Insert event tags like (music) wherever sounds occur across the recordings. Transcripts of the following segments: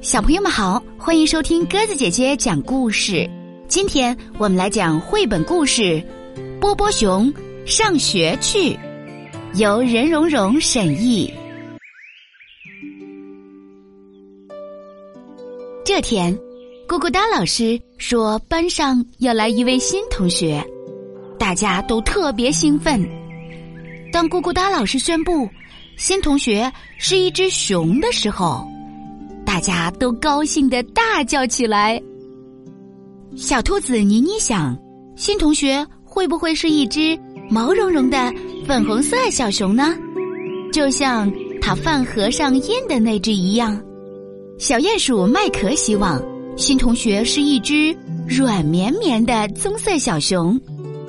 小朋友们好，欢迎收听鸽子姐姐讲故事。今天我们来讲绘本故事《波波熊上学去》，由任蓉蓉审译。这天，咕咕哒老师说班上要来一位新同学，大家都特别兴奋。当咕咕哒老师宣布新同学是一只熊的时候，大家都高兴的大叫起来。小兔子妮妮想，新同学会不会是一只毛茸茸的粉红色小熊呢？就像它饭盒上印的那只一样。小鼹鼠麦克希望新同学是一只软绵绵的棕色小熊，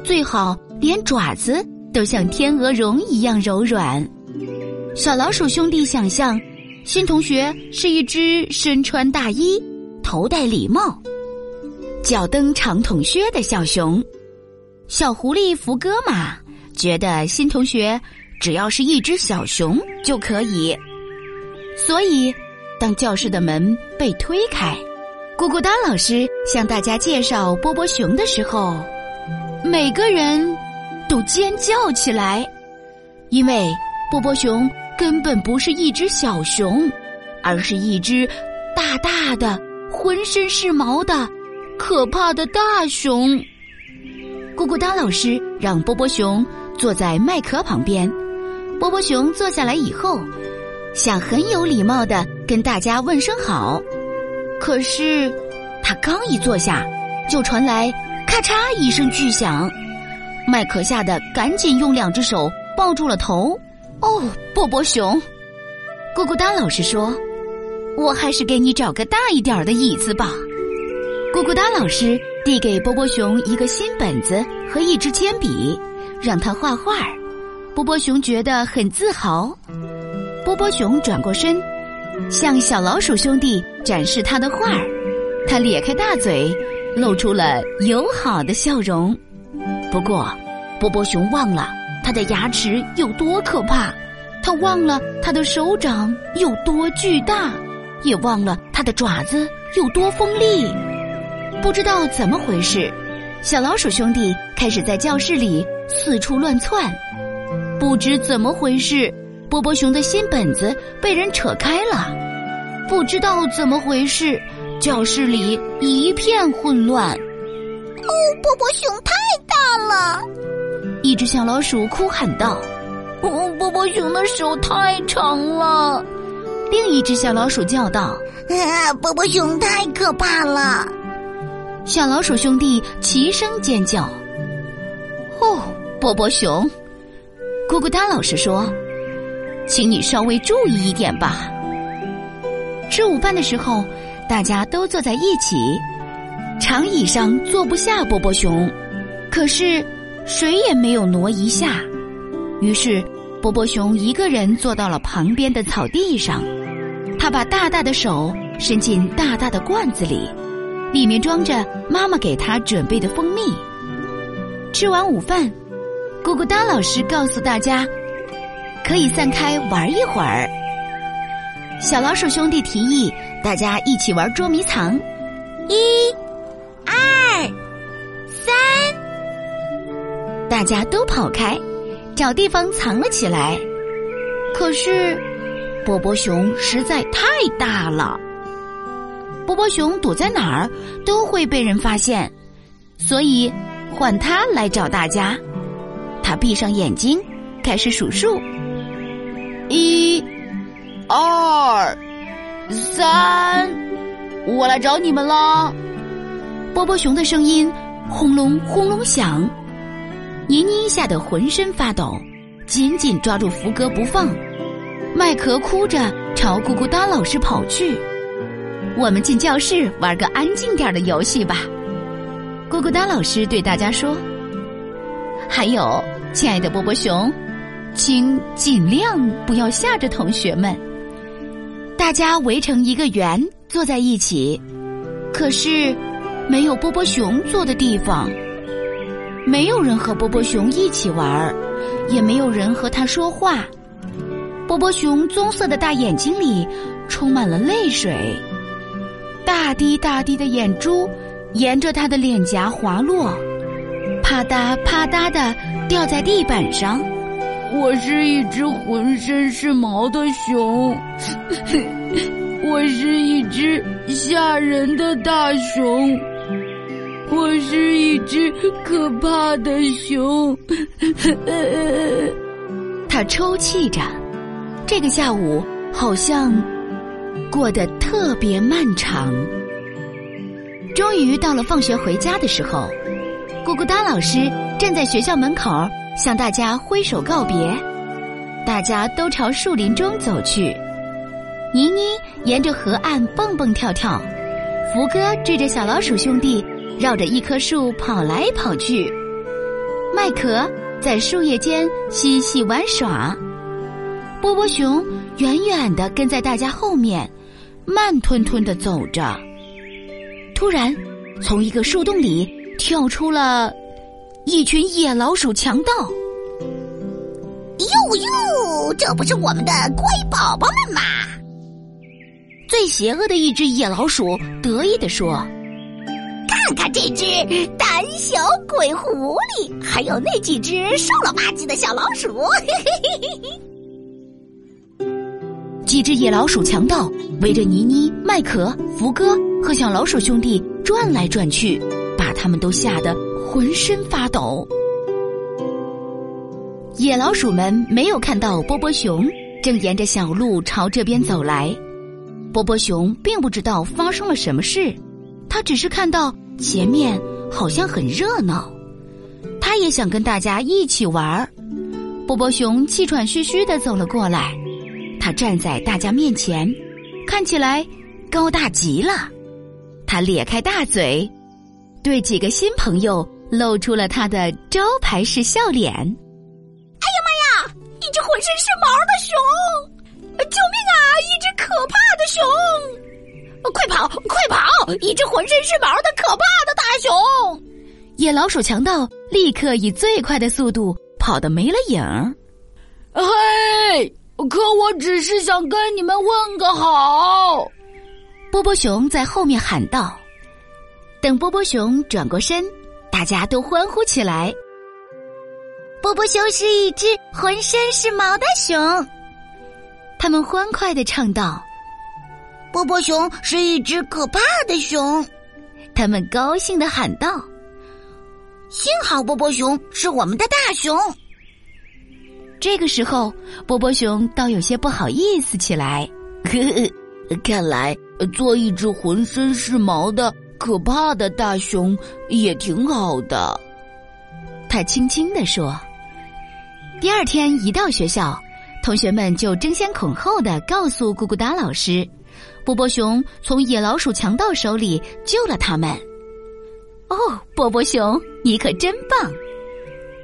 最好连爪子都像天鹅绒一样柔软。小老鼠兄弟想象新同学是一只身穿大衣、头戴礼帽。脚蹬长筒靴的小熊，小狐狸福哥嘛觉得新同学只要是一只小熊就可以。所以，当教室的门被推开，咕咕哒老师向大家介绍波波熊的时候，每个人都尖叫起来，因为波波熊根本不是一只小熊，而是一只大大的、浑身是毛的。可怕的大熊，咕咕哒老师让波波熊坐在麦克旁边。波波熊坐下来以后，想很有礼貌的跟大家问声好。可是，他刚一坐下，就传来咔嚓一声巨响。麦克吓得赶紧用两只手抱住了头。哦，波波熊，咕咕哒老师说：“我还是给你找个大一点的椅子吧。”咕咕哒老师递给波波熊一个新本子和一支铅笔，让他画画。波波熊觉得很自豪。波波熊转过身，向小老鼠兄弟展示他的画儿。他咧开大嘴，露出了友好的笑容。不过，波波熊忘了他的牙齿有多可怕，他忘了他的手掌有多巨大，也忘了他的爪子有多锋利。不知道怎么回事，小老鼠兄弟开始在教室里四处乱窜。不知怎么回事，波波熊的新本子被人扯开了。不知道怎么回事，教室里一片混乱。哦，波波熊太大了！一只小老鼠哭喊道：“哦，波波熊的手太长了！”另一只小老鼠叫道：“啊，波波熊太可怕了！”小老鼠兄弟齐声尖叫。哦，波波熊，咕咕哒老师说：“请你稍微注意一点吧。”吃午饭的时候，大家都坐在一起，长椅上坐不下波波熊，可是谁也没有挪一下。于是，波波熊一个人坐到了旁边的草地上，他把大大的手伸进大大的罐子里。里面装着妈妈给他准备的蜂蜜。吃完午饭，咕咕哒老师告诉大家，可以散开玩一会儿。小老鼠兄弟提议大家一起玩捉迷藏，一、大家都跑开，找地方藏了起来。可是，波波熊实在太大了。波波熊躲在哪儿都会被人发现，所以换他来找大家。他闭上眼睛，开始数数：一、二、三，我来找你们了。波波熊的声音轰隆轰隆响，妮妮吓得浑身发抖，紧紧抓住福哥不放。麦克哭着朝咕咕哒老师跑去。我们进教室玩个安静点的游戏吧，咕咕哒老师对大家说。还有，亲爱的波波熊，请尽量不要吓着同学们。大家围成一个圆坐在一起，可是没有波波熊坐的地方。没有人和波波熊一起玩儿，也没有人和他说话。波波熊棕色的大眼睛里充满了泪水。大滴大滴的眼珠沿着他的脸颊滑落，啪嗒啪嗒的掉在地板上。我是一只浑身是毛的熊，(laughs) 我是一只吓人的大熊，我是一只可怕的熊。(laughs) 他抽泣着，这个下午好像过得特别漫长。终于到了放学回家的时候，咕咕哒老师站在学校门口。向大家挥手告别，大家都朝树林中走去。妮妮沿着河岸蹦蹦跳跳，福哥追着小老鼠兄弟绕着一棵树跑来跑去，麦壳在树叶间嬉戏玩耍，波波熊远远的跟在大家后面，慢吞吞的走着。突然，从一个树洞里跳出了。一群野老鼠强盗！哟哟，这不是我们的乖宝宝们吗？最邪恶的一只野老鼠得意地说：“看看这只胆小鬼狐狸，还有那几只瘦了吧唧的小老鼠！” (laughs) 几只野老鼠强盗围着妮妮、麦克、福哥和小老鼠兄弟转来转去，把他们都吓得。浑身发抖，野老鼠们没有看到波波熊正沿着小路朝这边走来。波波熊并不知道发生了什么事，他只是看到前面好像很热闹，他也想跟大家一起玩儿。波波熊气喘吁吁的走了过来，他站在大家面前，看起来高大极了。他咧开大嘴，对几个新朋友。露出了他的招牌式笑脸。哎呀妈呀！一只浑身是毛的熊！救命啊！一只可怕的熊！快跑，快跑！一只浑身是毛的可怕的大熊！野老鼠强盗立刻以最快的速度跑得没了影儿。嘿，可我只是想跟你们问个好。波波熊在后面喊道。等波波熊转过身。大家都欢呼起来。波波熊是一只浑身是毛的熊，他们欢快的唱道：“波波熊是一只可怕的熊。”他们高兴的喊道：“幸好波波熊是我们的大熊。”这个时候，波波熊倒有些不好意思起来。呵 (laughs) 呵，看来做一只浑身是毛的。可怕的大熊也挺好的，他轻轻地说。第二天一到学校，同学们就争先恐后的告诉咕咕哒老师，波波熊从野老鼠强盗手里救了他们。哦，波波熊，你可真棒！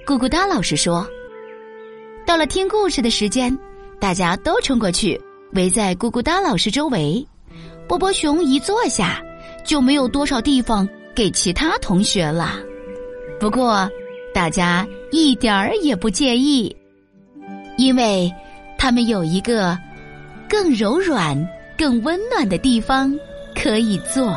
咕咕哒老师说。到了听故事的时间，大家都冲过去围在咕咕哒老师周围。波波熊一坐下。就没有多少地方给其他同学了。不过，大家一点儿也不介意，因为他们有一个更柔软、更温暖的地方可以坐。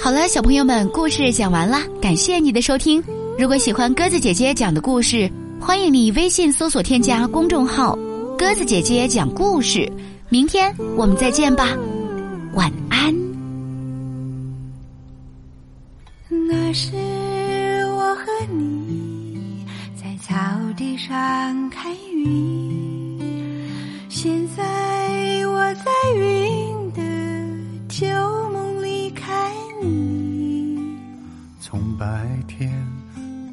好了，小朋友们，故事讲完了，感谢你的收听。如果喜欢鸽子姐姐讲的故事，欢迎你微信搜索添加公众号“鸽子姐姐讲故事”。明天我们再见吧，晚安。那是我和你在草地上看云，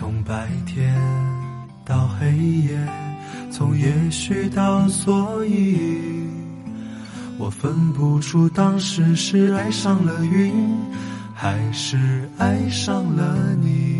从白天到黑夜，从也许到所以，我分不出当时是爱上了云，还是爱上了你。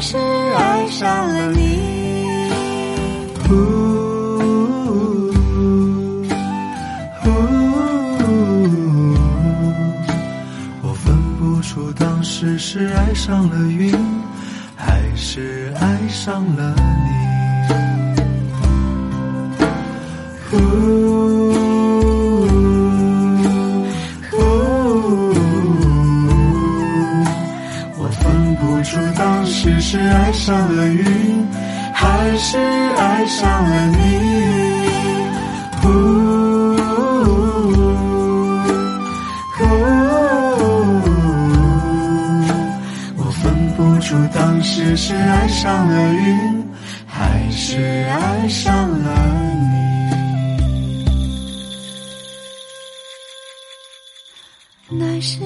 是爱上了你。我分不出当时是爱上了云，还是爱上了不出当时是爱上了云，还是爱上了你。呜我分不出当时是爱上了云，还是爱上了你。那是